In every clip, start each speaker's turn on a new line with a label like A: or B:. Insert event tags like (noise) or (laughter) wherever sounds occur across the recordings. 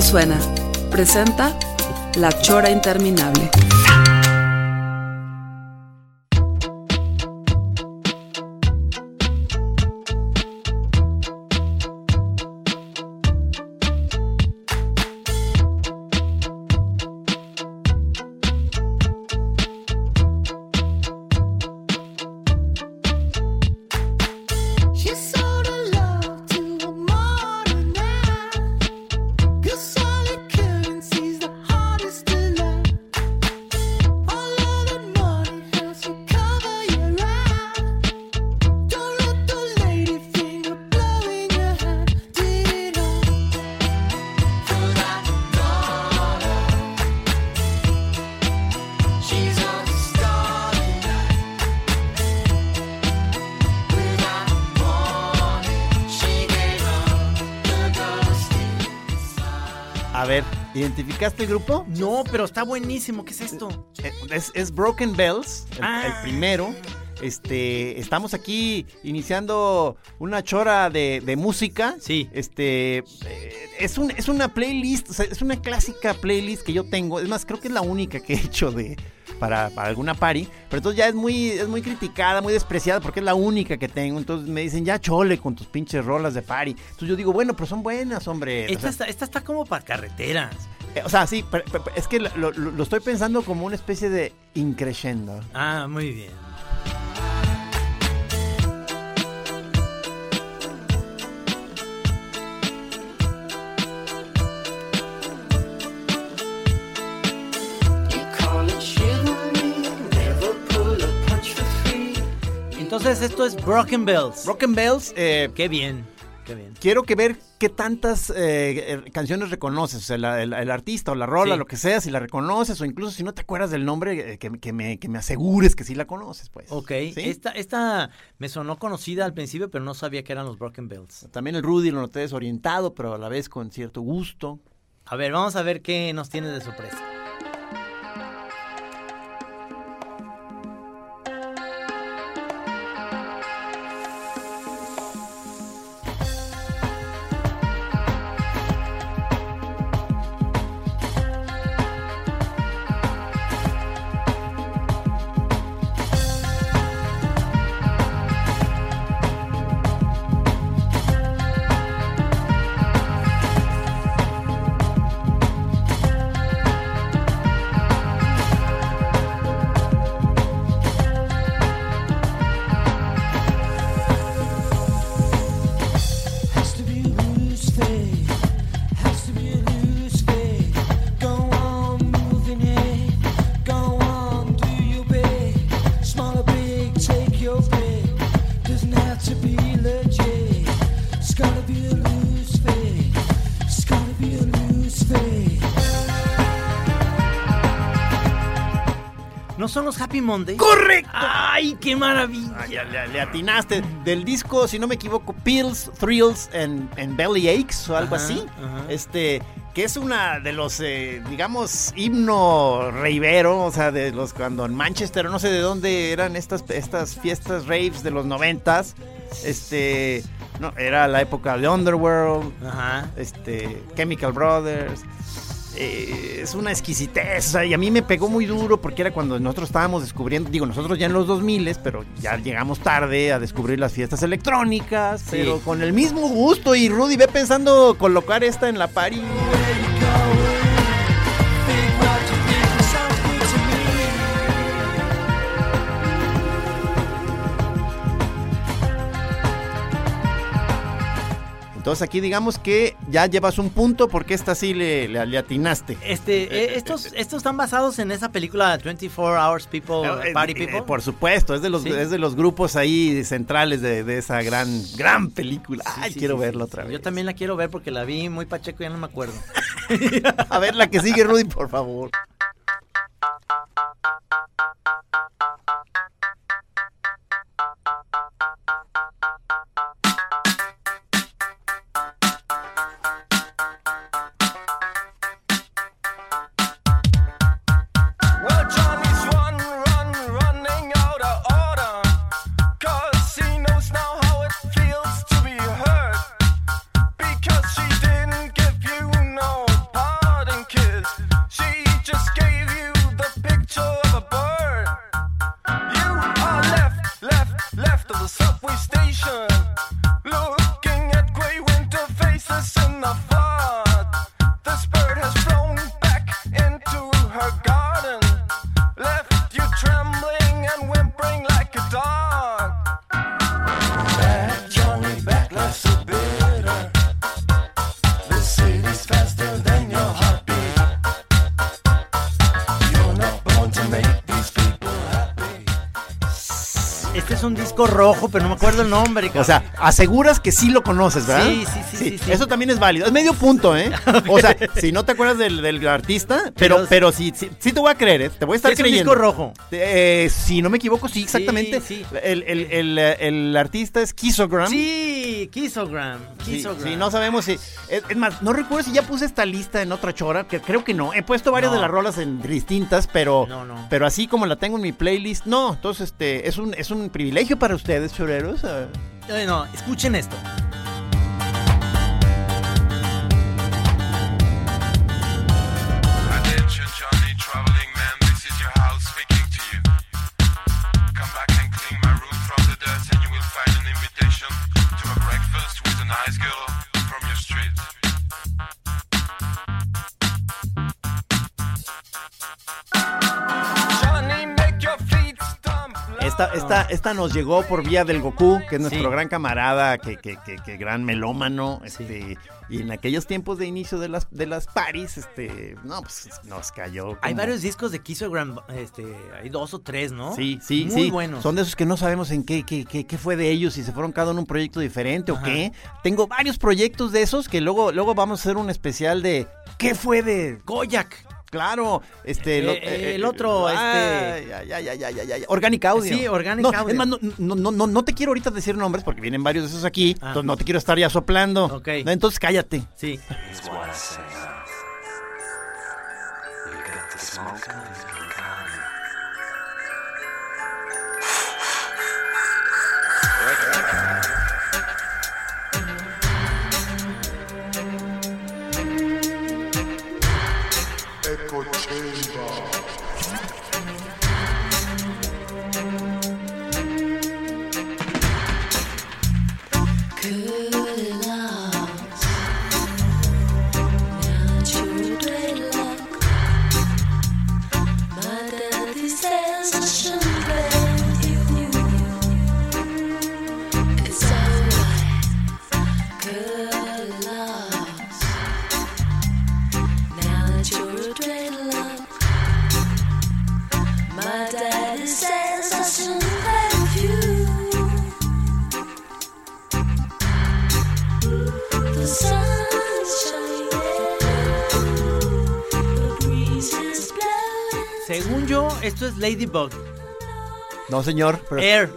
A: suena, presenta La Chora Interminable.
B: ¿Identificaste el grupo?
C: No, pero está buenísimo. ¿Qué es esto?
B: Eh, Es, es Broken Bells, el,
C: Ah.
B: el primero. Este, estamos aquí iniciando una chora de, de música.
C: Sí.
B: Este, eh, es, un, es una playlist, o sea, es una clásica playlist que yo tengo. Es más, creo que es la única que he hecho de para, para alguna party. Pero entonces ya es muy, es muy criticada, muy despreciada porque es la única que tengo. Entonces me dicen, ya chole con tus pinches rolas de party. Entonces yo digo, bueno, pero son buenas, hombre. O
C: Esta
B: sea,
C: está, esta está como para carreteras.
B: O sea, sí, pero- pero es que lo, estoy pensando como una especie de increscendo.
C: Ah, muy bien. Entonces esto es Broken Bells.
B: Broken Bells, eh,
C: Qué bien, qué bien.
B: quiero que ver qué tantas eh, eh, canciones reconoces, o sea, la- el, el artista o la rola,
C: Sí.
B: lo que sea, si la reconoces o incluso si no te acuerdas del nombre, eh, que, que me, que me asegures que sí la conoces, pues.
C: Ok,
B: ¿Sí?
C: esta, esta me sonó conocida al principio, pero no sabía que eran los Broken Bells.
B: También el Rudy lo noté desorientado, pero a la vez con cierto gusto.
C: A ver, vamos a ver qué nos tiene de sorpresa. Happy Mondays?
B: ¡Correcto!
C: ¡Ay, qué maravilla!
B: Le atinaste. Del disco, si no me equivoco, Pills, Thrills and, and Belly Aches o algo
C: Ajá,
B: así.
C: ajá.
B: Este, que es una de los, eh, digamos, himno reivero, o sea, de los cuando en Manchester, no sé de dónde eran estas, estas fiestas raves de los noventas. Este, no, era la época de Underworld,
C: Ajá.
B: este, Chemical Brothers. Eh, es una exquisitez, o sea, y a mí me pegó muy duro porque era cuando nosotros estábamos descubriendo, digo, nosotros ya en los 2000, pero ya llegamos tarde a descubrir las fiestas electrónicas, pero con el mismo gusto y Rudy ve pensando colocar esta en la party. Entonces aquí digamos que ya llevas un punto porque esta sí le, le- le atinaste.
C: Este, eh, estos, estos están basados en esa película 24 Hours People,
B: Eh,
C: Party
B: eh,
C: People.
B: por supuesto, es de los,
C: Sí.
B: es de los grupos ahí centrales de, de esa gran, gran película.
C: Sí,
B: Ay,
C: sí,
B: quiero verla otra vez.
C: Yo también la quiero ver porque la vi muy pacheco y ya no me acuerdo. (laughs)
B: A ver la que sigue, Rudy, por favor.
C: Rojo, pero no me acuerdo el nombre.
B: O sea, aseguras que sí lo conoces, ¿verdad?
C: Sí, sí, sí, sí, sí.
B: Eso también es válido. Es medio punto, ¿eh? (laughs) O sea, si no te acuerdas del, del artista, pero,
C: Pero-
B: pero sí, sí, te voy a creer, ¿eh? Te voy a estar
C: es
B: creyendo.
C: disco rojo.
B: Eh, si no me equivoco, sí, exactamente.
C: sí.
B: El, el- el, el artista es Kissogram.
C: Sí, Kissogram. Kissogram.
B: sí, no sabemos si. Es, es más, no recuerdo si ya puse esta lista en otra chora, que creo que no. He puesto varias
C: No.
B: de las rolas en distintas, pero.
C: No, no.
B: Pero así como la tengo en mi playlist, no. Entonces, este, es un, es un privilegio para ustedes, choreros. Eh.
C: Eh, no, escuchen esto.
B: Esta, esta, esta nos llegó por vía del Goku, que es nuestro
C: Sí.
B: gran camarada, que, que, que, que gran melómano. Este, Y en aquellos tiempos de inicio de las, de las paris, este, no, pues nos cayó.
C: Hay varios discos de Kissogram, este, hay dos o tres, ¿no?
B: Sí, sí,
C: Muy
B: sí.
C: buenos.
B: Son de esos que no sabemos en qué, qué, qué, qué fue de ellos, si se fueron cada uno un proyecto diferente o qué. Tengo varios proyectos de esos que luego, luego vamos a hacer un especial de ¿qué fue de
C: Goyak.
B: Claro, este... lo-
C: Eh, el otro,
B: ay,
C: este-
B: ay, ay, ay, ay, ay, Organic Audio.
C: Sí, Organic
B: No,
C: Audio.
B: Es más, no, no, no, no, no te quiero ahorita decir nombres porque vienen varios de esos aquí,
C: Ah.
B: entonces no te quiero estar ya soplando.
C: Ok.
B: No, Entonces cállate.
C: Sí. Esto es Ladybug.
B: No, señor. Pero,
C: Air.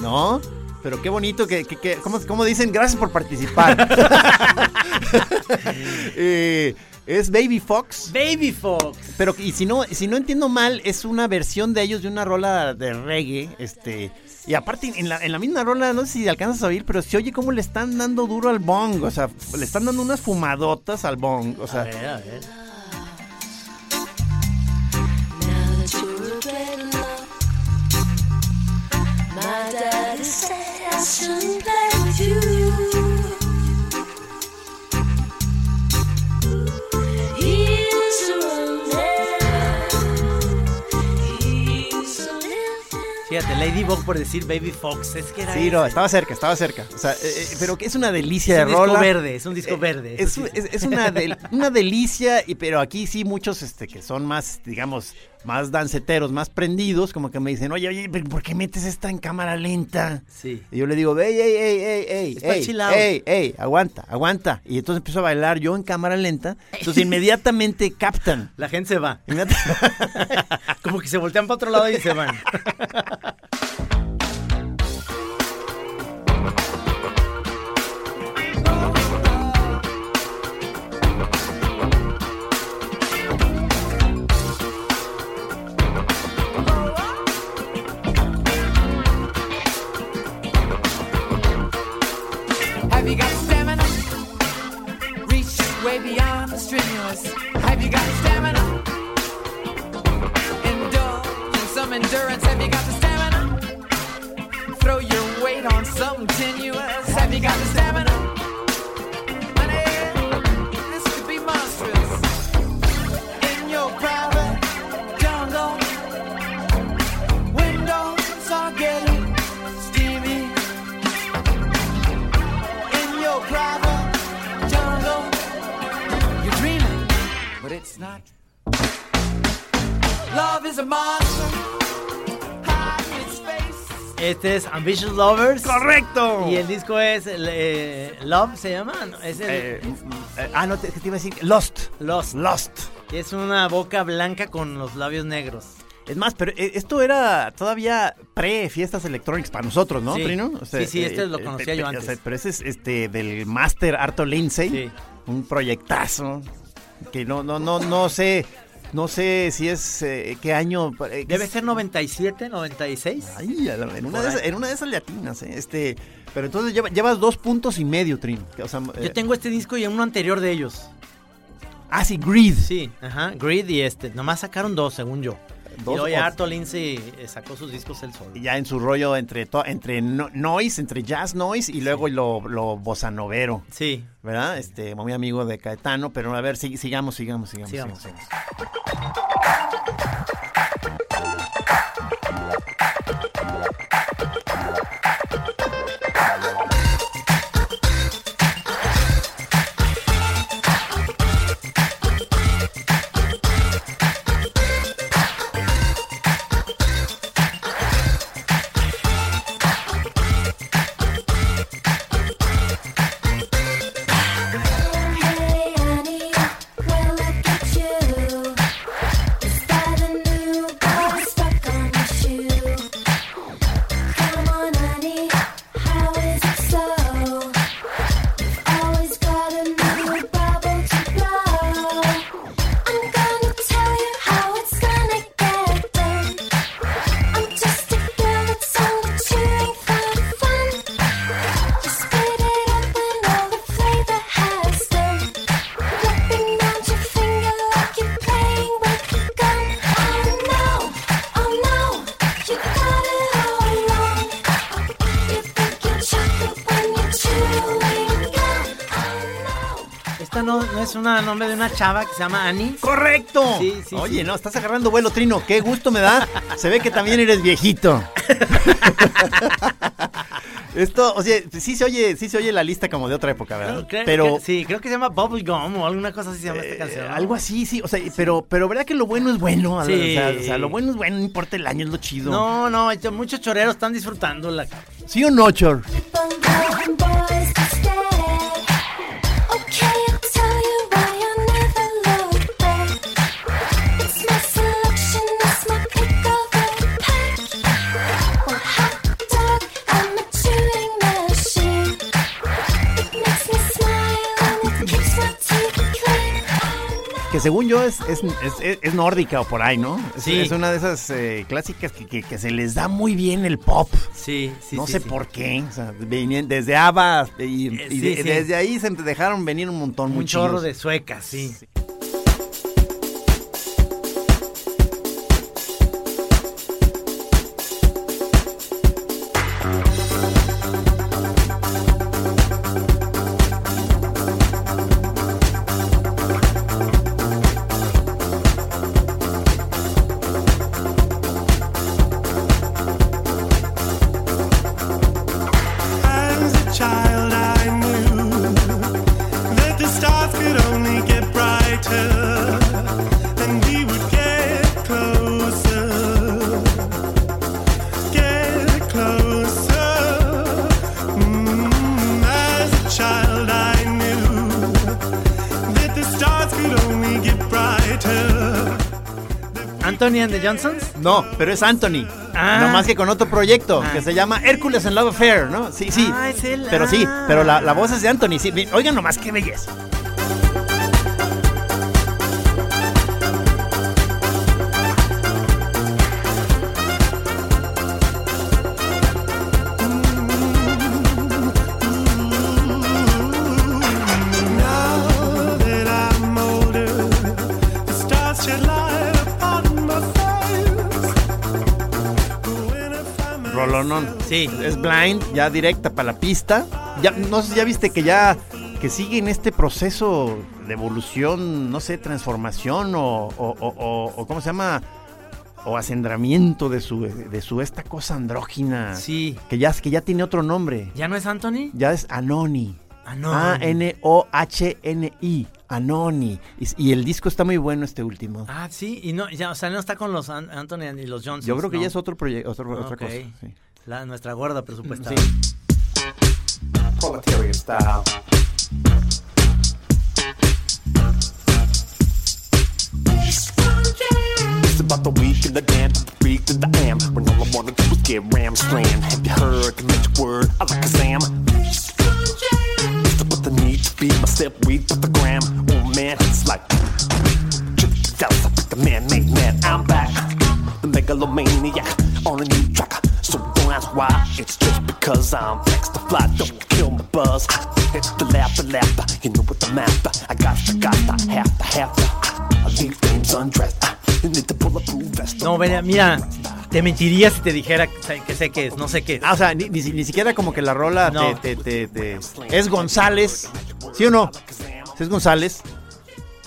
B: No, pero qué bonito que, que, que- ¿cómo, cómo dicen? Gracias por participar. (laughs) Eh, es Baby Fox.
C: Baby Fox.
B: Pero y si no, si no entiendo mal, es una versión de ellos de una rola de reggae, este, y aparte en la, en la misma rola, no sé si alcanzas a oír, pero se oye como le están dando duro al bong, o sea, le están dando unas fumadotas al bong, o
C: A
B: sea,
C: ver, a ver.
D: My daddy said I shouldn't play with you. Living.
C: Fíjate, Ladybug por decir Baby Fox. Es que era.
B: Sí, no, estaba cerca, estaba cerca. O sea, eh, eh, pero que es una delicia
C: Es
B: de
C: un disco
B: rola.
C: verde, es un disco
B: Eh,
C: verde.
B: Es,
C: sí.
B: es- es una, del- una delicia, y, pero aquí sí muchos este, que son más, digamos, más danceteros, más prendidos, como que me dicen, oye, oye, pero ¿por qué metes esta en cámara lenta?
C: Sí.
B: Y yo le digo, ey, ey, ey, ey, ey, ey, ey, ey, aguanta, aguanta. Y entonces empiezo a bailar yo en cámara lenta, entonces inmediatamente captan. (laughs)
C: La gente se va.
B: Inmediata- (laughs)
C: Como que se voltean para otro lado y se van. (laughs)
E: way beyond the strenuous. Have you got the stamina? In some endurance. Have you got the stamina? Throw your weight on something tenuous. Have you got the it's not. Love is a monster. Hide its face.
C: Este es Ambitious Lovers.
B: ¡Correcto!
C: Y el disco es eh, Love, ¿se llama? No, es el
B: Eh, eh, ah, no, te, te iba a decir Lost.
C: Lost.
B: Lost.
C: Es una boca blanca con los labios negros.
B: Es más, pero eh, esto era todavía pre-fiestas electrónicas para nosotros, ¿no,
C: Sí.
B: Trino?
C: Sí, sí, este lo conocía yo
B: pe-
C: antes.
B: pero ese es este del Master Arto Lindsay.
C: Sí.
B: Un proyectazo. Que no, no, no, no sé. No sé si es eh, qué año. eh,
C: Debe ser 97, 96.
B: Ay, en, una de esas, en una de esas latinas, eh, este. Pero entonces lleva- llevas dos puntos y medio, Trino. O sea, eh,
C: Yo tengo este disco y uno anterior de ellos.
B: Ah, sí, Greed.
C: Sí, ajá, Greed y este. Nomás sacaron dos, según yo.
B: Dos
C: y luego ya Arto Lindsay eh, sacó sus discos él solo.
B: Y ya en su rollo entre, to- entre no- noise, entre jazz noise y luego lo, lo bossa novero.
C: Sí,
B: ¿verdad? Este, muy amigo de Caetano, pero a ver, sig- sigamos, sigamos, sigamos.
C: Sigamos.
B: sigamos.
C: Chava que se llama Annie.
B: ¡Correcto!
C: Sí, sí,
B: Oye,
C: sí.
B: no, estás agarrando vuelo, Trino. Qué gusto me da. Se ve que también eres viejito. (laughs) Esto, o sea, sí se oye, sí se oye la lista como de otra época, ¿verdad?
C: Creo-
B: pero
C: sí, creo que se llama Bubblegum o alguna cosa así se llama
B: eh,
C: esta canción. ¿no?
B: algo así, sí, o sea, pero, pero verdad que lo bueno es bueno, o
C: Sí.
B: sea, o sea, lo bueno es bueno, no importa el año, es lo chido.
C: No, no, muchos choreros están disfrutando la
B: ¿Sí o no, Chor? Que según yo es, es, es- nórdica o por ahí, ¿no? Es,
C: Sí.
B: es una de esas eh, clásicas que, que- que se les da muy bien el pop.
C: Sí, sí,
B: no
C: sí,
B: sé
C: sí.
B: por qué. O sea, venían desde ABBA y,
C: Eh,
B: y de- desde ahí se dejaron venir un montón.
C: Un chorro de suecas, sí. Anthony and the Johnsons.
B: No, pero es Anthony.
C: Ah.
B: Nomás que con otro proyecto
C: Ah.
B: que se llama Hércules en Love Affair, ¿no? Sí, sí.
C: Ah, es él.
B: Pero sí,
C: Ah.
B: pero la, la voz es de Anthony. Sí. Oigan nomás, qué belleza.
C: Sí.
B: Es blind, ya directa para la pista. Ya, no sé ya viste que ya que sigue en este proceso de evolución, no sé, transformación o, o, o- o- o ¿cómo se llama? O acendramiento de su, de su esta cosa andrógina.
C: Sí.
B: Que ya, que ya tiene otro nombre.
C: ¿Ya no es Anthony?
B: Ya es Anoni.
C: Anoni.
B: A-N-O-H-N-I. Anoni. Y, y el disco está muy bueno este último.
C: Ah, sí. Y no, ya, o sea, no está con los An- Anthony y los Johnsons.
B: Yo creo que
C: no.
B: ya es otro proyecto, otro, otra cosa. sí.
C: La, nuestra gorda presupuestal.
B: Sí.
F: style. It's about the week and the damn freak that I am. When all I wanna do is get ram slammed. Have you heard the magic word? I like a Sam. Because I'm next to fly. Don't kill my buzz. It's the laughter, laughter. You know what the master. I got to, got to, have to, have to. I leave things undressed. You need to pull a proof vest.
C: No, mira, mira, te mentiría si te dijera que sé- qué es, no sé qué es.
B: Ah, o sea, ni, ni, ni siquiera como que la rola
C: No.
B: te, te- te- te- Es González. ¿Sí o no? Es González.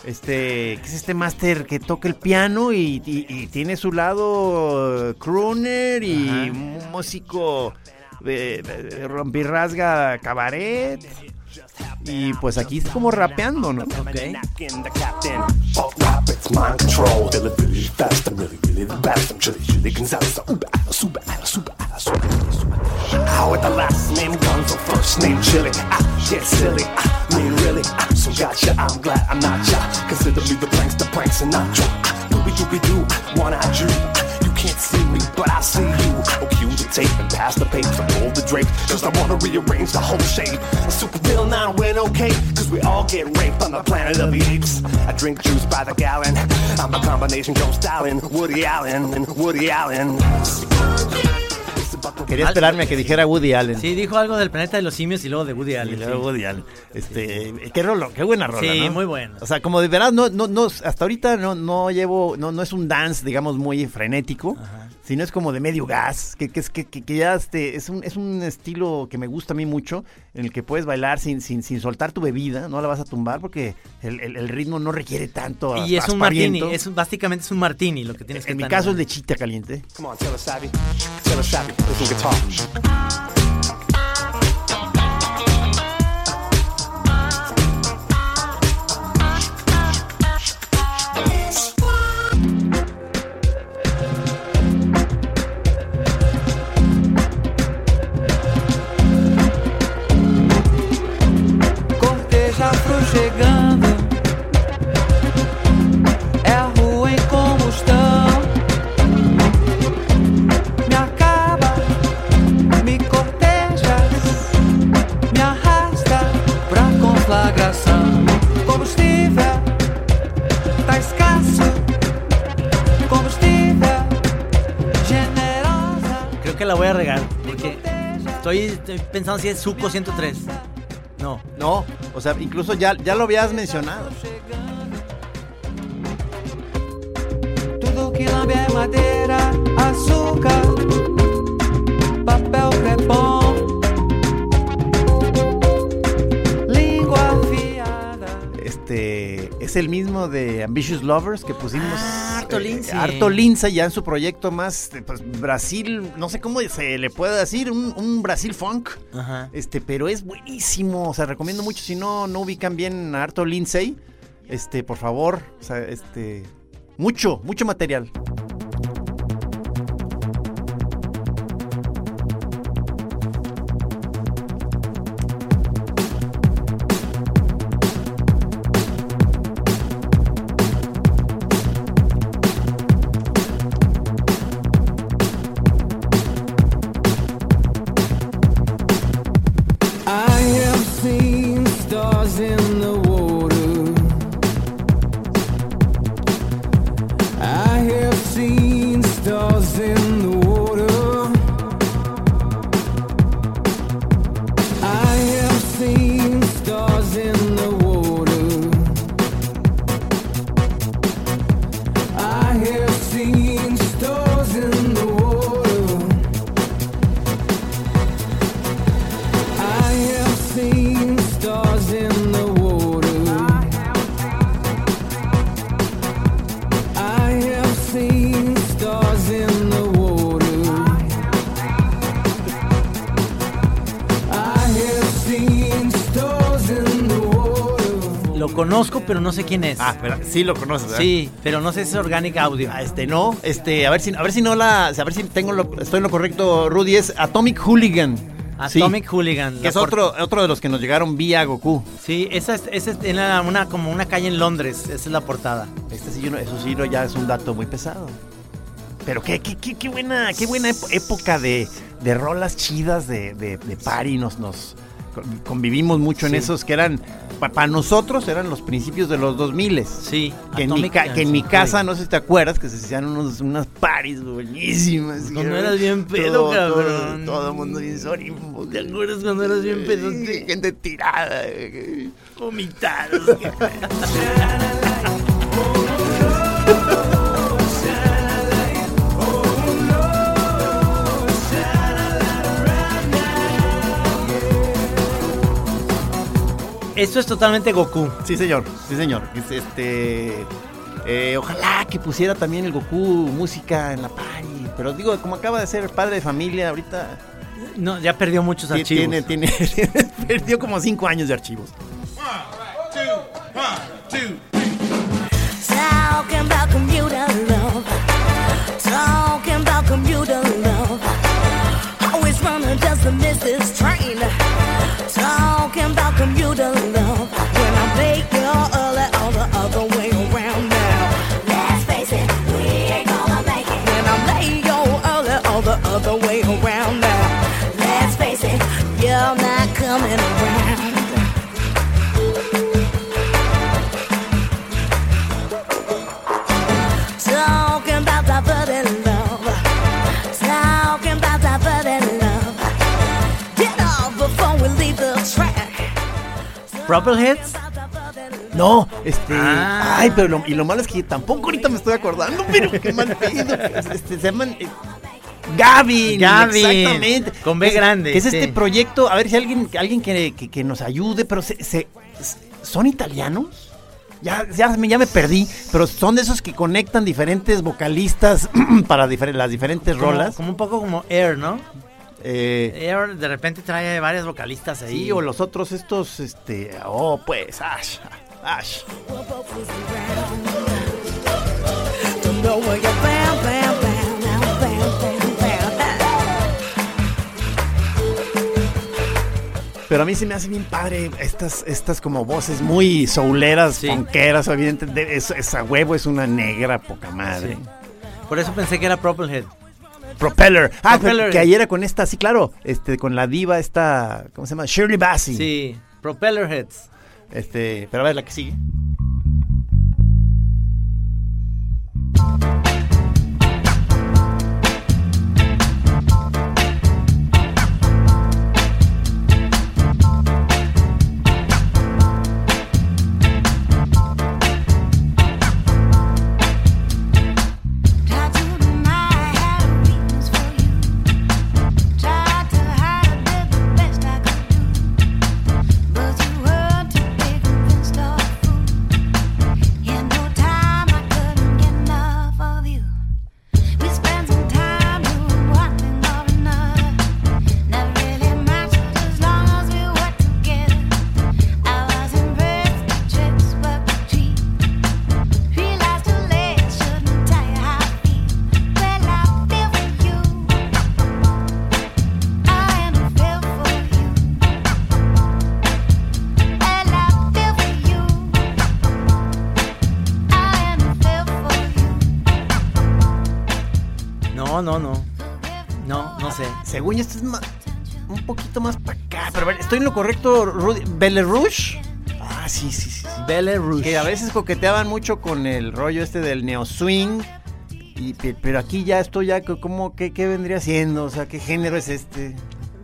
B: Este, que es este máster que toca el piano y, y- y tiene su lado crooner y
C: Ajá.
B: un músico eh, eh, rompirrasga cabaret. Y pues aquí es como rapeando, ¿no?
F: How with the last name Gonzo, first name Chili. I get silly, I mean really. I so gotcha, I'm glad I'm not ya. Consider me the pranks, the pranks and not ya. Doobie doobie doo, one eye Jew. You can't see me, but I see you. Oh, cue the tape and pass the paper, roll the drape. Cause I wanna rearrange the whole shape. A super villain now went okay. Cause we all get raped on the planet of the apes. I drink juice by the gallon. I'm a combination Joe Stalin, Woody Allen, and Woody Allen.
B: Quería esperarme a que dijera Woody Allen.
C: Sí, dijo algo del planeta de los simios y luego de Woody
B: Y
C: Allen.
B: luego
C: sí.
B: Woody Allen. Este, qué rolo, qué buena rola,
C: Sí,
B: ¿no?
C: muy buena.
B: O sea, como de verdad no, no, no, hasta ahorita no, no llevo, no, no es un dance, digamos, muy frenético, sino es como de medio gas, que, que es que, que- que ya este, es un, es un estilo que me gusta a mí mucho, en el que puedes bailar sin, sin, sin soltar tu bebida, no la vas a tumbar porque el, el- el ritmo no requiere tanto
C: Y es un martini, es un- básicamente es un martini lo que tienes que
B: En mi caso es lechita caliente.
F: Come on, Savvy. Taylor Savvy, listen guitar.
E: Cortejo afro chegando. É a rua em combustão. Combustível tá escasso. Combustível generosa.
C: Creo que la voy a regar porque estoy, estoy pensando si es Suco 103. No.
B: No, o sea, incluso ya, ya lo habías mencionado.
E: Tudo que lambe é madeira, açúcar, papel crepom,
B: Este es el mismo de Ambitious Lovers que pusimos.
C: Ah, Arto Lindsay.
B: Arto Lindsay ya en su proyecto más eh, pues, Brasil, no sé cómo se le puede decir, un, un Brasil funk.
C: Ajá.
B: Este, pero es buenísimo. O sea, recomiendo mucho si no, no ubican bien a Arto Lindsay. Este, por favor, o sea, este, mucho, mucho material.
C: Pero no sé quién es.
B: Ah, pero sí lo conoces, ¿verdad?
C: Sí, pero no sé si es Organic Audio.
B: Ah, Este, no, este, a ver si, a ver si no la, a ver si tengo lo, estoy en lo correcto, Rudy, es Atomic Hooligan. Sí,
C: Atomic Hooligan.
B: que es otro, otro de los que nos llegaron vía Goku.
C: Sí, esa es, esa es en la- una, como una calle en Londres. Esa es la portada.
B: Este sí, yo no- eso sí ya es un dato muy pesado. Pero qué, qué, qué, qué buena, qué buena época de, de rolas chidas de, de, de party. Nos, nos convivimos mucho en esos que eran, para nosotros eran los principios de los 2000
C: Sí.
B: Que en, mi, que en mi casa, no sé si te acuerdas, que se hacían unos, unas paris buenísimas.
C: Cuando eras bien pedo,
B: todo,
C: cabrón.
B: Todo, el mundo bien sorimbo.
C: ¿Te acuerdas cuando eras bien pedote?
B: Gente tirada.
C: Vomitados. (laughs) (laughs) Esto es totalmente Goku.
B: Sí, señor, sí, señor. Es, Este, eh, ojalá que pusiera también el Goku música en la party. Pero digo, como acaba de ser padre de familia, ahorita
C: No, ya perdió muchos archivos.
B: tiene, (laughs) tiene, perdió como cinco años de archivos.
D: Talking about computer love. Talking about computer love. Always running just to miss this train. Talking about computer
C: Propelheads.
B: No, este.
C: Ah.
B: Ay, pero lo, y lo malo es que tampoco ahorita me estoy acordando, pero qué mal. Este, se llaman. eh, Gavin,
C: Gavin,
B: exactamente.
C: con B
B: Es-
C: grande,
B: Que es
C: sí.
B: este proyecto, a ver si alguien, alguien que, que- que nos ayude, pero se, se- ¿son italianos? Ya, ya, me, ya me perdí, pero son de esos que conectan diferentes vocalistas (clears throat) para difer- las diferentes
C: Como-
B: rolas.
C: Como un poco como Air, ¿no?
B: Eh,
C: Air de repente trae varias vocalistas ahí.
B: sí, o los otros estos, este, oh, pues, Ash, Ash. Pero a mí se me hace bien padre estas, estas como voces muy souleras,
C: Sí.
B: evidentemente. Es, esa huevo es una negra poca madre.
C: Sí. Por eso pensé que era Propelhead.
B: Propeller. Ah,
C: Propeller.
B: que ayer era con esta, sí, claro. Este, con la diva esta, ¿cómo se llama? Shirley Bassey.
C: Sí, Propellerheads.
B: Este, pero a ver la que sigue. Esto es ma- un poquito más para acá. Pero ¿estoy en lo correcto, Rudy? ¿Belle Rouge? Ah, sí, sí, sí. sí.
C: Belle Rouge.
B: Que a veces coqueteaban mucho con el rollo este del neo swing. Y, pe- pero aquí ya esto ya, ¿cómo, qué, qué vendría siendo? O sea, ¿qué género es este?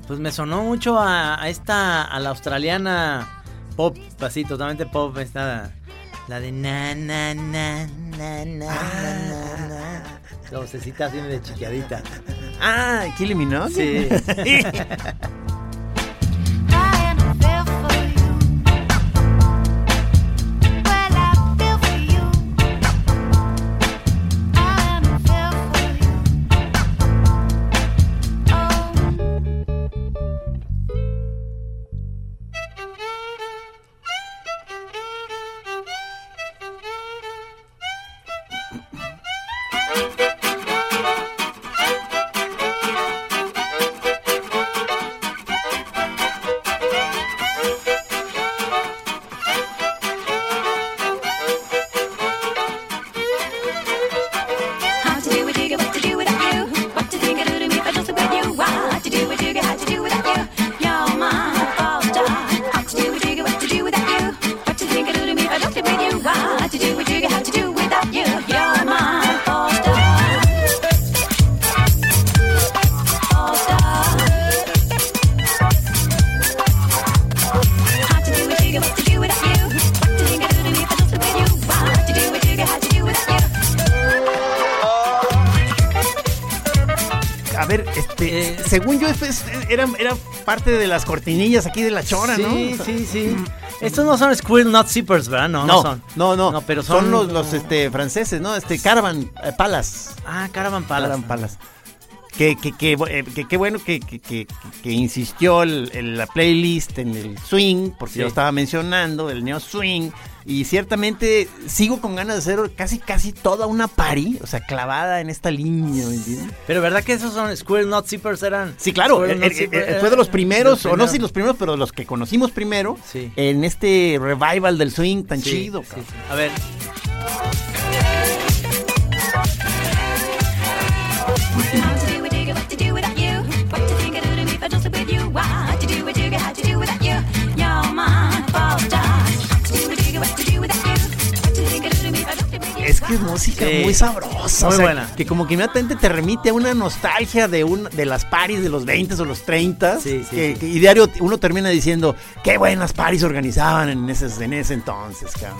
C: Pues me sonó mucho a, a esta, a la australiana pop, así, totalmente pop, esta, la de na, na, na, na, na, na, na, na. La vocecita así de chiquiadita.
B: Ah, Me, ¿no?
C: Sí. (laughs)
B: las cortinillas aquí de la chora, ¿no?
C: Sí, sí, sí. Estos no son Squirrel Not Zippers, ¿verdad? No, no,
B: No,
C: son.
B: no, no,
C: No, pero
B: son,
C: son-
B: los, los, este, franceses, ¿no? Este, Caravan eh, Palace.
C: Ah, Caravan Palace.
B: Caravan Palace. Que, que, que, eh, que- qué bueno que, que, que- que insistió el- el- la playlist en el swing, porque
C: Sí.
B: yo estaba mencionando el neo swing. Y ciertamente sigo con ganas de hacer casi, casi toda una party, o sea, clavada en esta línea, ¿me entiendes?
C: Pero ¿verdad que esos son Squirrel Not Zippers eran?
B: Sí, claro, eh, eh, fue de los primeros,
C: los
B: o no sé si
C: primeros.
B: los primeros, pero de los que conocimos primero
C: Sí.
B: en este revival del swing tan
C: Sí,
B: chido.
C: sí, sí. A ver.
D: How to do it, do what to do without you? What to think I do to me if I just with you? What to do it, do how to do without you? You're my all star. How to do it, do what to do without you? What to think I do to me if I just with you?
B: Es que es música
C: Sí.
B: muy sabrosa.
C: Muy
B: o sea,
C: buena.
B: Que como que inmediatamente te remite a una nostalgia de un, de las paris de los 20 o los 30.
C: Sí, sí,
B: que,
C: sí.
B: que- y diario uno termina diciendo, qué buenas paris organizaban en ese, en ese entonces, cabrón.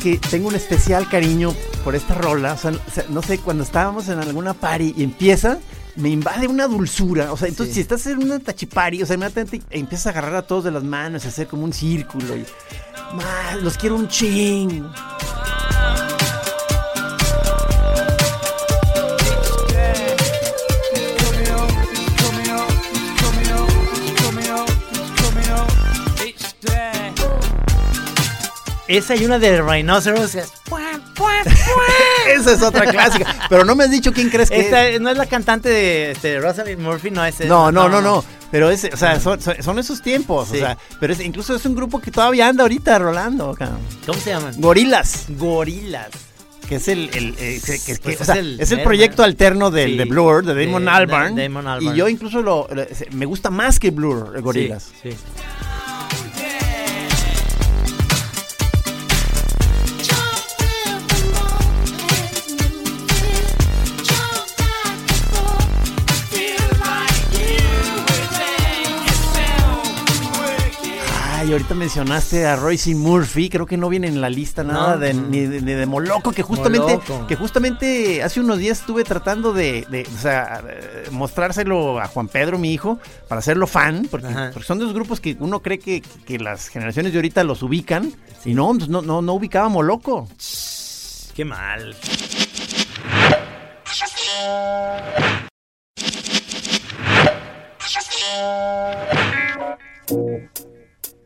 B: que tengo un especial cariño por esta rola. O sea, no sé, cuando estábamos en alguna party y empieza, me invade una dulzura. O sea, entonces si estás en una tachipari, o sea, inmediatamente empiezas a agarrar a todos de las manos y hacer como un círculo. Y, "Ma, los quiero un ching.
C: Esa y una de Rhinoceros. es-
B: Esa es otra clásica. Pero no me has dicho quién crees que
C: Esta
B: es.
C: no es la cantante de este, Rosalind Murphy, no es.
B: No, no, no, no. Pero es, o sea, son, esos tiempos.
C: Sí.
B: O sea, pero es, incluso es un grupo que todavía anda ahorita rolando. cabrón.
C: ¿Cómo se llaman?
B: Gorilas.
C: Gorilas.
B: Que es el, el, eh, que-
C: Pues
B: o
C: es el
B: es el
C: mero,
B: proyecto alterno del,
C: Sí.
B: de Blur, de Damon
C: de-
B: Albarn.
C: Damon Albarn.
B: Y yo incluso lo, me gusta más que Blur, eh, Gorilas.
C: Sí, sí.
B: Ay, ahorita mencionaste a Royce Murphy, creo que no viene en la lista nada
C: No.
B: de, ni, de, ni de Moloco, que justamente,
C: Moloco.
B: que justamente hace unos días estuve tratando de, de, o sea, mostrárselo a Juan Pedro, mi hijo, para hacerlo fan, porque, son de los grupos que uno cree que, que las generaciones de ahorita los ubican, y no, pues no, no, no ubicaba Moloco.
C: Qué mal.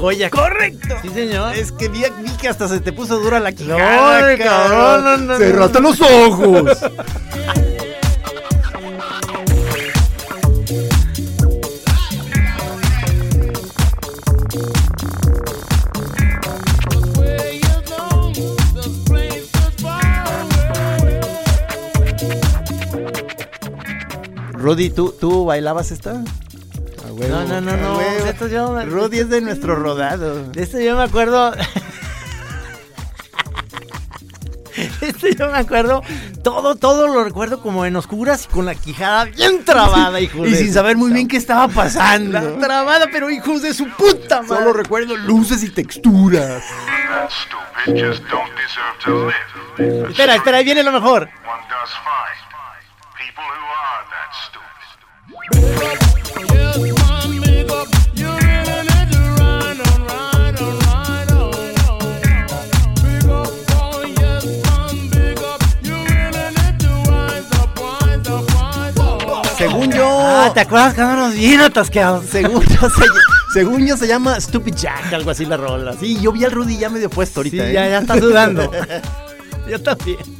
C: Koyak.
B: ¡Correcto!
C: Sí, señor.
B: Es que vi, vi que hasta se te puso dura la
C: No,
B: quijada,
C: cabrón, no, no, no.
B: Cerraste los ojos. Rudy, ¿tú, ¿tú bailabas esta?
C: No, no, no, no.
B: huevo.
C: De esto yo,
B: Rudy es de nuestro rodado.
C: de esto yo me acuerdo. (laughs) De esto yo me acuerdo. Todo, todo lo recuerdo como en oscuras y con la quijada bien trabada, hijo (laughs)
B: Y
C: de
B: sin saber muy bien qué estaba pasando.
C: La trabada, pero hijos de su puta madre.
B: Solo recuerdo luces y texturas.
C: Espera, espera, ahí viene lo mejor.
G: One does find people who are that stupid.
B: Yo.
C: Ah, ¿te acuerdas que andábamos bien atasqueados? (laughs)
B: Según yo, se, según yo se llama Stupid Jack, algo así la rola. Sí, yo vi al Rudy ya medio puesto ahorita.
C: Sí,
B: ¿eh?
C: ya, ya está sudando. (laughs) Yo también.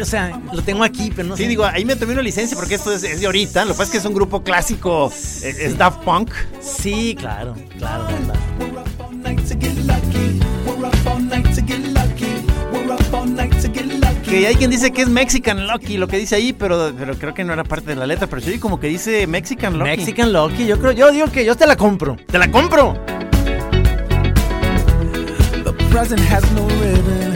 C: O sea, lo tengo aquí, pero no
B: Sí,
C: sé.
B: digo, ahí me tomé una licencia porque esto es, es de ahorita. Lo que pasa es que es un grupo clásico, es, es Daft Punk.
C: Sí, claro, claro, verdad.
B: Que hay quien dice que es Mexican Lucky, lo que dice ahí, pero, pero creo que no era parte de la letra. Pero sí, como que dice Mexican Lucky.
C: Mexican Lucky, yo creo, yo digo que yo te la compro. ¡Te la compro!
H: The present has no ribbon.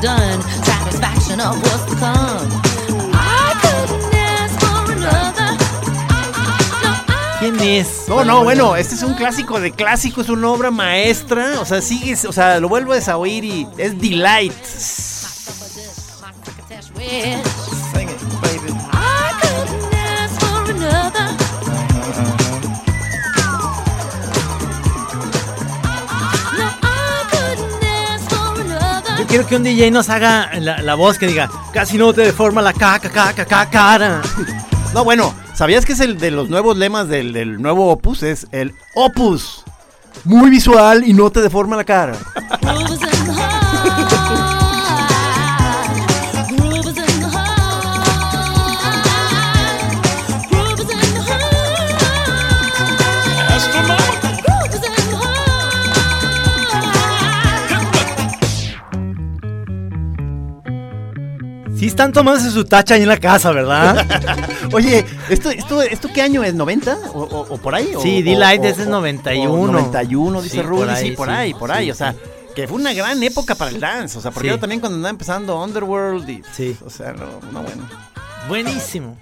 I: done. Satisfaction of what's to come. I couldn't ask for another.
C: ¿Quién es?
B: No, no, bueno, este es un clásico de clásico, es una obra maestra. O sea, sigues, o sea, lo vuelvo a oír y es Delight.
C: Quiero que un DJ nos haga la, la voz que diga, casi no te deforma la caca, caca, caca, cara. (laughs)
B: No, bueno, ¿sabías que es el de los nuevos lemas del, del nuevo Opus? Es el Opus. Muy visual y no te deforma la cara. (laughs)
C: están tomándose su tacha ahí en la casa, ¿verdad? (laughs)
B: Oye, ¿esto, esto, ¿esto qué año es? ¿90? ¿O, o- o por ahí? ¿O-
C: Sí, D-Light es
B: o-
C: 91.
B: o 91, dice
C: Sí,
B: Rudy,
C: por ahí,
B: sí, por
C: sí,
B: ahí, por ahí.
C: sí,
B: o sea, que fue una gran época para el dance. O sea, porque
C: Sí.
B: era también cuando andaba empezando Underworld y...
C: Sí.
B: O sea, no, no bueno.
C: Buenísimo.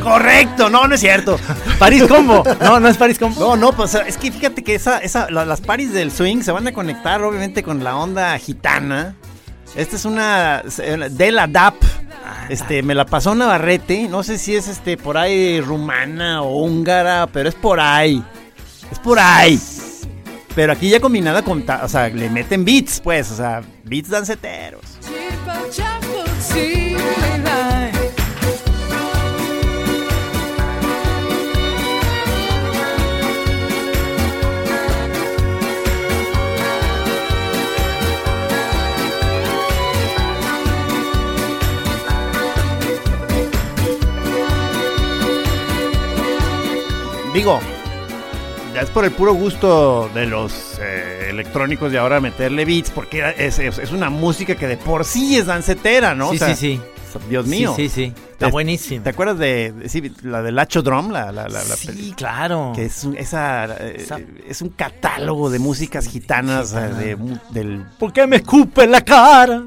B: Correcto, no, no es cierto. (laughs)
C: París Combo. No, no es París Combo.
B: No, no, pues es que fíjate que esa, esa, la- las paris del swing se van a conectar obviamente con la onda gitana. Esta es una de la DAP. Este, me la pasó Navarrete. No sé si es este por ahí rumana o húngara, pero es por ahí. Es por ahí. Pero aquí ya combinada con, o sea, le meten beats, pues, o sea, beats danceteros. Digo, ya es por el puro gusto de los eh, electrónicos de ahora meterle beats, porque es, es- es una música que de por sí es dancetera, ¿no?
C: Sí,
B: O sea,
C: sí, sí.
B: Dios mío.
C: Sí, sí, sí. Está
B: Es-
C: buenísimo.
B: ¿Te acuerdas de, de- sí, la del Lacho Drum? La, la, la, la
C: Sí, claro.
B: Que es un, esa, eh, es un catálogo de músicas gitanas eh, de, mu- del...
C: ¿Por qué me escupe en la cara?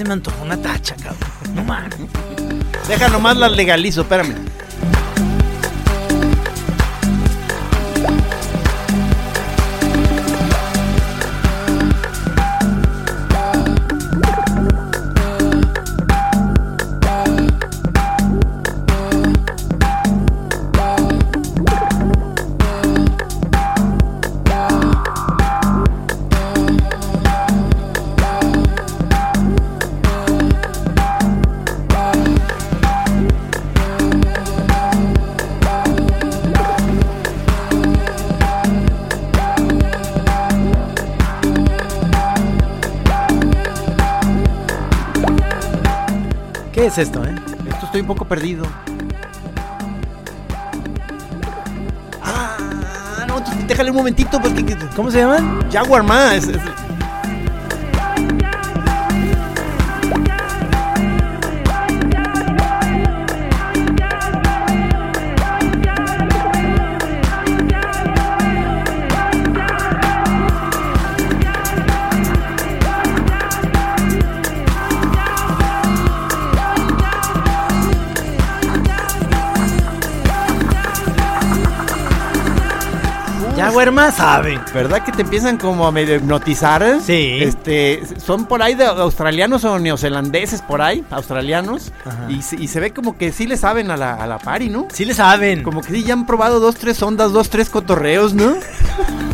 C: Se me antojó una tacha, cabrón. No mames.
B: Deja nomás las legalizo, espérame.
C: ¿Qué es esto, eh?
B: Esto estoy un poco perdido. Ah, no, déjale un momentito porque... que-
C: ¿Cómo se llaman?
B: Jaguar Ma.
C: Jaguar más sabe.
B: ¿Verdad que te empiezan como a medio hipnotizar?
C: Sí.
B: Este, son por ahí de australianos o neozelandeses por ahí, australianos. Y, se- y se ve como que sí le saben a la, a la pari, ¿no?
C: Sí le saben.
B: Como que sí ya han probado dos, tres ondas, dos, tres cotorreos, ¿no? (laughs)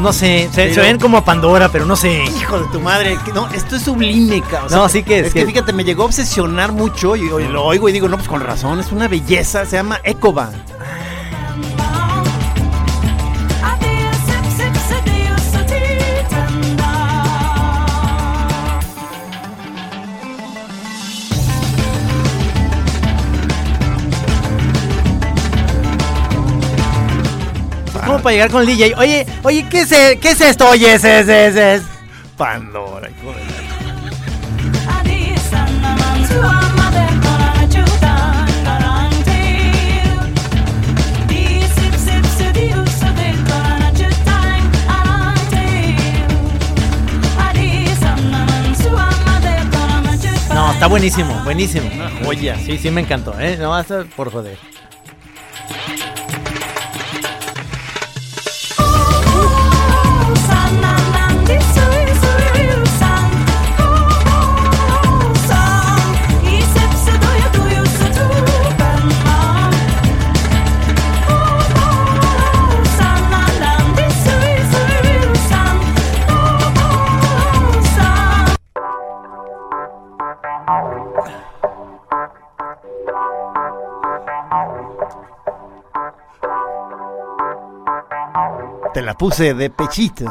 C: pues no sé. Se, se
B: Pero-
C: ven como a Pandora, pero no sé.
B: Hijo de tu madre, que- no, esto es sublime, cabrón.
C: No, sí que es,
B: Es
C: que-
B: que fíjate, me llegó a obsesionar mucho y, y lo oigo y digo, no, pues con razón, es una belleza, se llama Ecoba.
C: Para llegar con el DJ? Oye, oye, ¿qué es, e- qué es esto? Oye, es, es, es, es.
B: Pandora, hijo de
C: No, está buenísimo, buenísimo.
B: Una joya.
C: Sí, sí me encantó, ¿eh? No, hasta por joder.
B: Puse de pechito.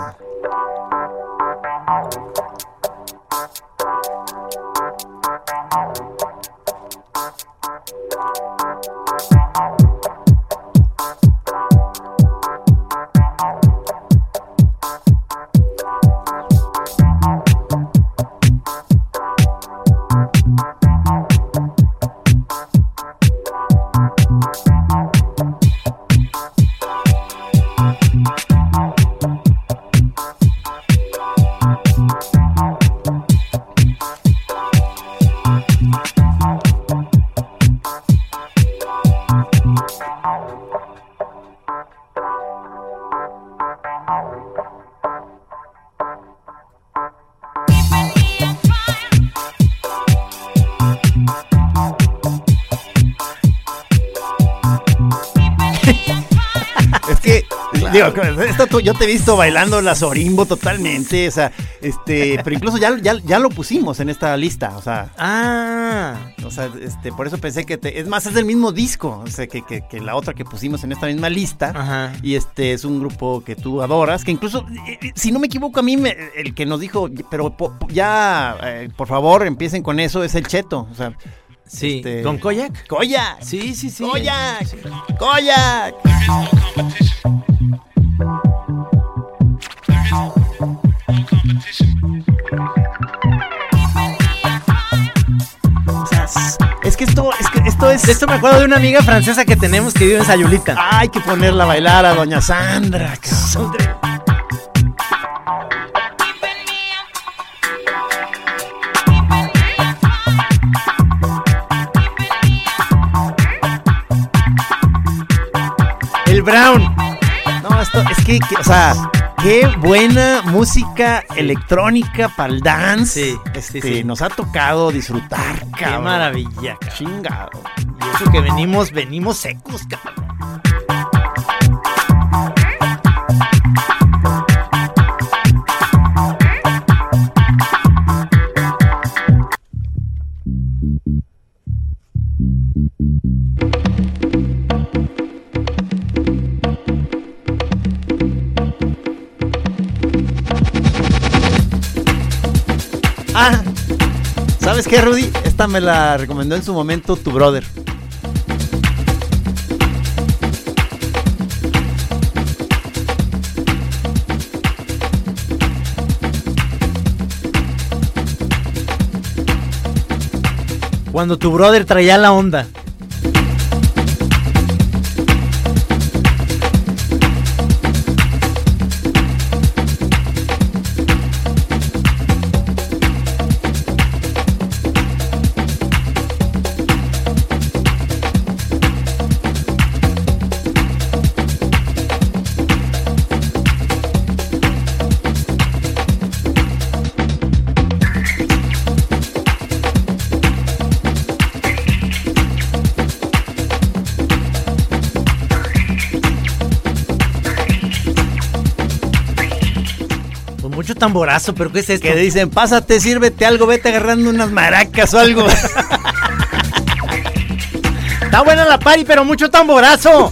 B: Tú- yo te he visto bailando la Sorimbo totalmente, o sea, este, pero incluso ya, ya, ya lo pusimos en esta lista, o sea.
C: Ah.
B: O sea, este, por eso pensé que te, es más, es del mismo disco, o sea, que, que- que la otra que pusimos en esta misma lista.
C: Ajá.
B: Y este es un grupo que tú adoras, que incluso, eh, eh, si no me equivoco, a mí me- el que nos dijo, pero po- ya, eh, por favor, empiecen con eso, es el Cheto, o sea.
C: Sí,
B: este,
C: ¿con Koyak?
B: Koyak.
C: Sí, sí, sí.
B: Koyak. Koyak. Es- que esto, es que esto es.
C: Esto me acuerdo de una amiga francesa que tenemos que vive en Sayulita.
B: Hay que ponerla a bailar a Doña Sandra.
C: El Brown.
B: Esto es que, que, o sea, qué buena música electrónica para el dance.
C: Sí,
B: este,
C: sí, sí.
B: Nos ha tocado disfrutar,
C: Qué
B: cabrón.
C: maravilla, cabrón.
B: Chingado.
C: Y eso que venimos, venimos secos, cabrón.
B: ¿Sabes qué, Rudy? Esta me la recomendó en su momento tu brother.
C: Cuando tu brother traía la onda. Tamborazo, pero ¿qué es esto?
B: Que dicen, pásate, sírvete algo, vete agarrando unas maracas o algo.
C: Está buena la pari, pero mucho tamborazo.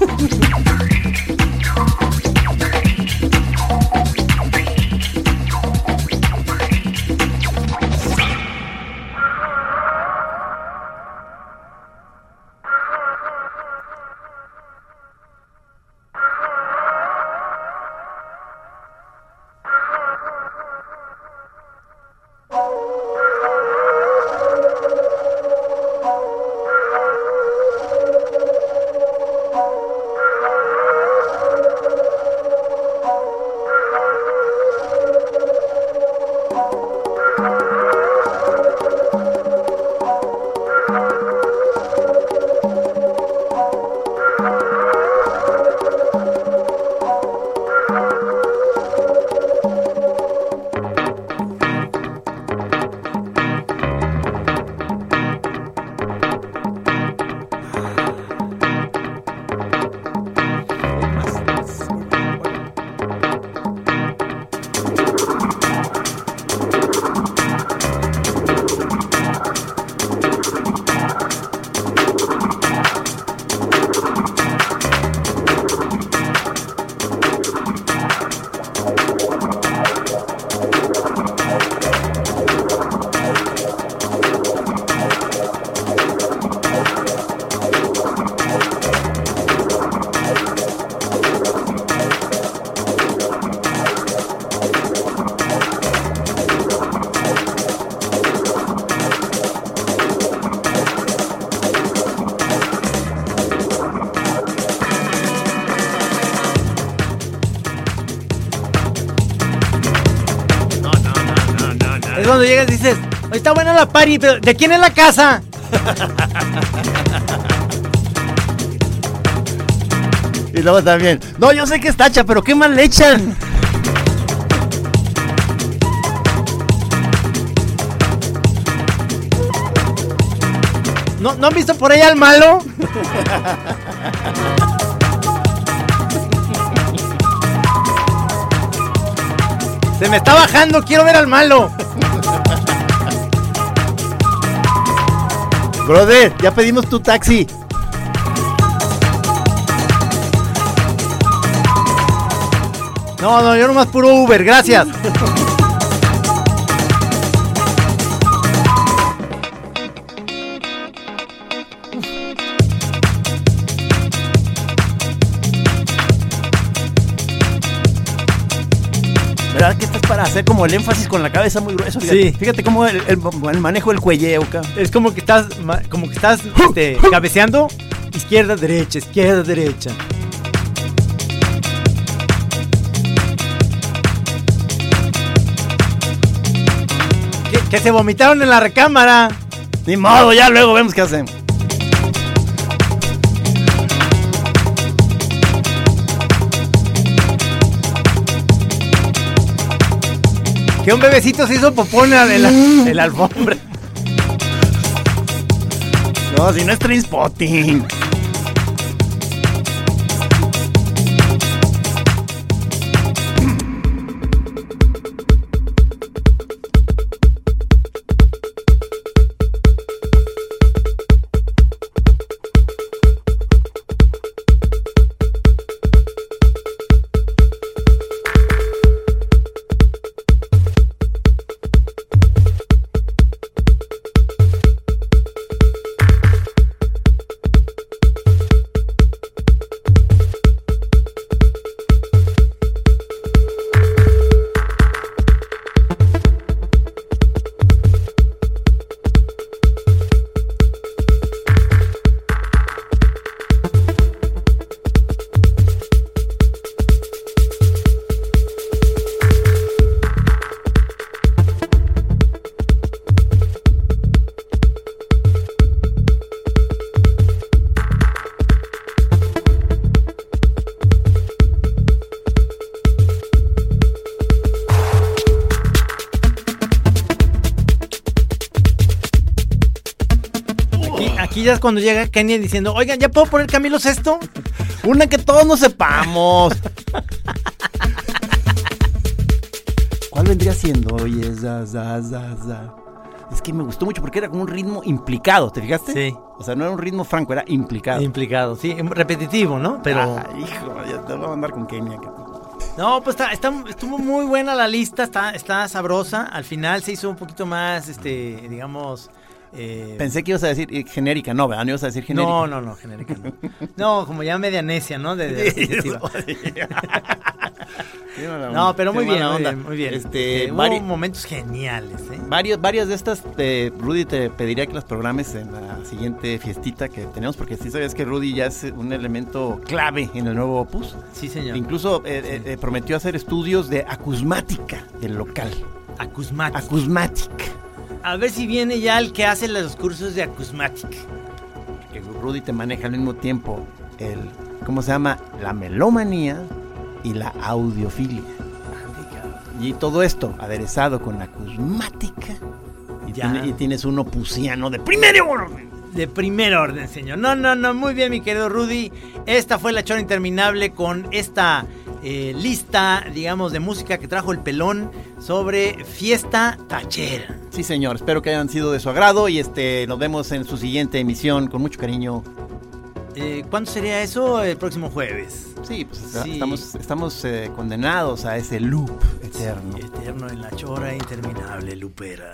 C: Cuando llegas dices, "Oye, está buena la pari, pero ¿de quién es la casa?
B: y luego también, no, yo sé que es tacha, pero ¿qué más le echan?
C: ¿No, ¿No han visto por ahí al malo? Se me está bajando, quiero ver al malo.
B: Brother, ya pedimos tu taxi.
C: No, no, yo nomás puro Uber, gracias. (laughs)
B: hacer como el énfasis con la cabeza muy grueso? Fíjate,
C: Sí.
B: Fíjate cómo el, el- el manejo del cuelleo, acá.
C: Es como que estás, como que estás este, cabeceando izquierda, derecha, izquierda, derecha. Que, que se vomitaron en la recámara.
B: Ni modo, ya luego vemos qué hacemos.
C: Que un bebecito se hizo la- en la alfombra.
B: No, si no es Trainspotting.
C: Cuando llega Kenia diciendo, oigan, ¿ya puedo poner Camilo Sesto?
B: Una que todos no sepamos. ¿Cuál ¿Cuál vendría siendo? Oye, za, za, za, za. Es que me gustó mucho porque era como un ritmo implicado, ¿te fijaste?
C: Sí.
B: O sea, no era un ritmo franco, era implicado.
C: Implicado, sí, repetitivo, ¿no? Pero.
B: Ah, hijo, ya te voy a mandar con Kenia.
C: No, pues está, está- estuvo muy buena la lista, está, está sabrosa. Al final se hizo un poquito más, este, digamos. Eh,
B: Pensé que ibas a decir eh, genérica, no, ¿verdad? No ibas a decir genérica.
C: No, no, no, genérica no. (laughs) No, como ya media necia, ¿no? De, de (laughs) (laughs) No, pero muy bien, muy bien, muy bien.
B: Este,
C: Eh, hubo momentos geniales, ¿eh?
B: varios, varias de estas, eh, Rudy te pediría que las programes en la siguiente fiestita que tenemos, porque sí sabías que Rudy ya es un elemento clave en el nuevo Opus.
C: Sí, señor.
B: Incluso prometió hacer estudios de acusmática del local.
C: Acusmatic.
B: Acusmatic.
C: A ver si viene ya el que hace los cursos de Acusmatic.
B: Que Rudy te maneja al mismo tiempo el, ¿cómo se llama? La melomanía y la audiofilia. Y todo esto aderezado con acusmática. Y,
C: Ya.
B: tiene- y tienes un opusiano de primer orden.
C: De primer orden, señor. No, no, no, muy bien, mi querido Rudy. Esta fue la chora interminable con esta eh, lista, digamos, de música que trajo el pelón sobre fiesta tachera.
B: Sí, señor. Espero que hayan sido de su agrado y este nos vemos en su siguiente emisión con mucho cariño.
C: Eh, ¿Cuándo sería eso? El próximo jueves.
B: Sí, pues
C: Sí.
B: estamos, estamos eh, condenados a ese loop eterno.
C: Eterno en la chora interminable, Lupera.